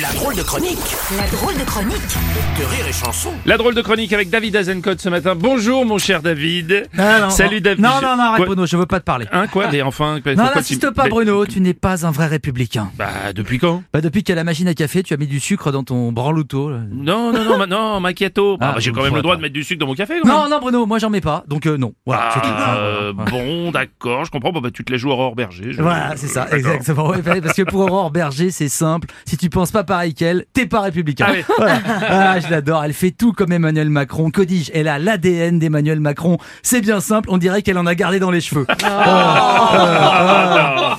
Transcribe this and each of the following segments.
La drôle de chronique La drôle de chronique de Rire et Chanson. La drôle de chronique avec David Azencott ce matin. Bonjour mon cher David. Ah, non, Salut non. David. Non, non, non, arrête Quoi Bruno, je veux pas te parler. Hein quoi Mais enfin. quoi- non, n'insiste tu- pas Bruno, tu n'es pas un vrai républicain. Bah depuis quand Bah depuis qu'à la machine à café, tu as mis du sucre dans ton branlouto. là. Non non non ma- non macchiato. Bah, Ah, j'ai quand même le droit pas. de mettre du sucre dans mon café. quand Non, même. non Bruno, moi j'en mets pas, donc euh, non. Voilà, c'est tout. Ah, euh, bon d'accord, je comprends. Bon, bah tu te la joues Aurore Berger. je- Voilà, c'est ça, exactement. Ouais, parce que pour Aurore Berger, c'est simple. Si tu penses pas pareil qu'elle, t'es pas républicain. Ah oui. Voilà. Ah, je l'adore. Elle fait tout comme Emmanuel Macron. Que dis-je? Elle a l'ADN d'Emmanuel Macron. C'est bien simple. On dirait qu'elle en a gardé dans les cheveux. Non, non,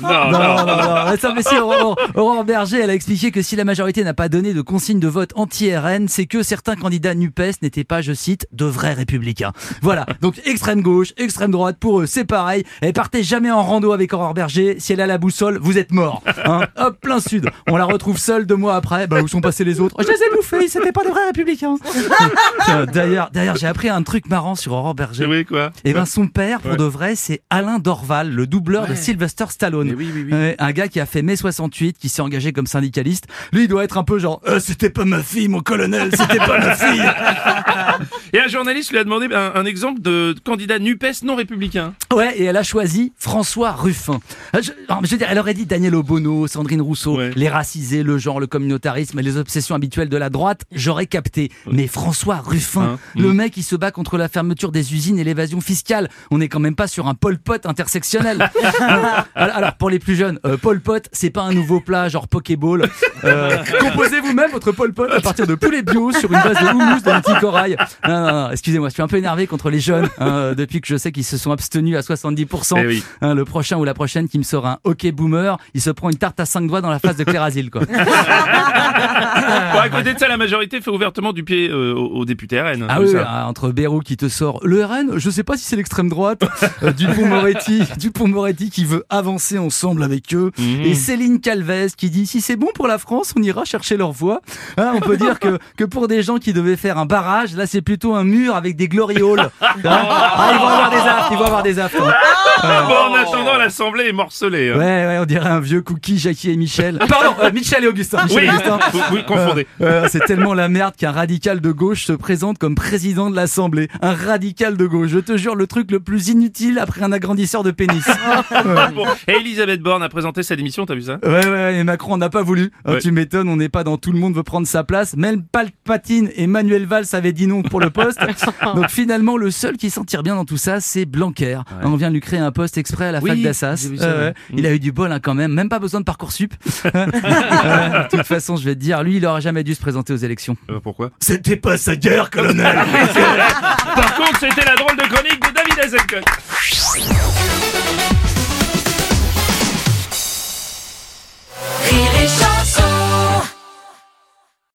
Non, non. non, non. Attends, mais si, Aurore, Aurore Berger, elle a expliqué que si la majorité n'a pas donné de consigne de vote anti-RN, c'est que certains candidats NUPES n'étaient pas, je cite, de vrais républicains. Voilà. Donc, extrême gauche, extrême droite, pour eux, c'est pareil. Elle partait jamais en rando avec Aurore Berger. Si elle a la boussole, vous êtes mort. Hein Hop, plein sud. On la retrouve seule deux mois après. Bah, où sont passés les autres? Je les ai bouffés, c'était pas des vrais républicains. D'ailleurs, d'ailleurs, j'ai appris un truc marrant sur Aurore Berger. Oui quoi? Et ben son père, pour Ouais. de vrai, c'est Alain Dorval, le doubleur de. Sylvester Stallone. Mais oui, oui, oui. Un gars qui a fait mai 68, qui s'est engagé comme syndicaliste. Lui, il doit être un peu genre, Euh, c'était pas ma fille, mon colonel, c'était pas ma fille. Et un journaliste lui a demandé un, un exemple de candidat Nupes non républicain. Ouais, et elle a choisi François Ruffin. Euh, Je, veux dire, elle aurait dit Daniel Obono, Sandrine Rousseau, Ouais. les racisés, le genre, le communautarisme et les obsessions habituelles de la droite, j'aurais capté. Mais François Ruffin, Hein, le mm. mec qui se bat contre la fermeture des usines et l'évasion fiscale, on n'est quand même pas sur un Pol Pot intersectionnel. alors, alors, pour les plus jeunes, euh, Pol Pot, c'est pas un nouveau plat genre Pokéball. Euh, composez vous-même votre Pol Pot à partir de poulet bio sur une base de houmous. Non, non, non, excusez-moi, je suis un peu énervé contre les jeunes hein, depuis que je sais qu'ils se sont abstenus à 70%. Eh oui. Hein, le prochain ou la prochaine qui me sort un hockey boomer, il se prend une tarte à cinq doigts dans la face de Claire Asile, quoi. Bon, à côté de ça, la majorité fait ouvertement du pied euh, aux, députés RN. Ah tout oui, ça. ah, entre Bérou qui te sort le RN, je sais pas si c'est l'extrême droite, euh, Dupont-Moretti, Dupont-Moretti qui veut avancer ensemble avec eux, Et Céline Calvez qui dit si c'est bon pour la France, on ira chercher leur voix. Hein, on peut dire que, que pour des gens qui devaient faire un barrage, là c'est plutôt un mur avec des glorioles. Hein ah, ils vont avoir des affres, ils vont avoir des affres. hein. Bon, en attendant, l'Assemblée est morcelée. hein. Ouais, ouais, on dirait un vieux cookie, Jackie et Michel. Ah, Pardon, euh, Michel et Augustin. Michel Oui, et Augustin. vous, vous confondez. Euh, c'est tellement la merde qu'un radical de gauche se présente comme président de l'Assemblée. Un radical de gauche. Je te jure, le truc le plus inutile après un agrandisseur de pénis. Bon. Et Elisabeth Borne a présenté sa démission, t'as vu ça? Ouais, ouais, et Macron n'a pas voulu. Ouais. Tu m'étonnes, on n'est pas dans tout le monde veut prendre sa place. Même Palpatine et Manuel Valls avaient dit non pour le poste. Donc finalement, le seul qui s'en tire bien dans tout ça, c'est Blanquer. On vient de lui créer un poste exprès à la Oui, fac d'Assas. Euh, ouais. Il a eu du bol hein, quand même, même pas besoin de Parcoursup. Euh, de toute façon, je vais te dire, lui, il aurait jamais dû se présenter aux élections. Euh, Pourquoi? C'était pas sa guerre, colonel. Par contre, c'était la drôle de chronique de David Azencott.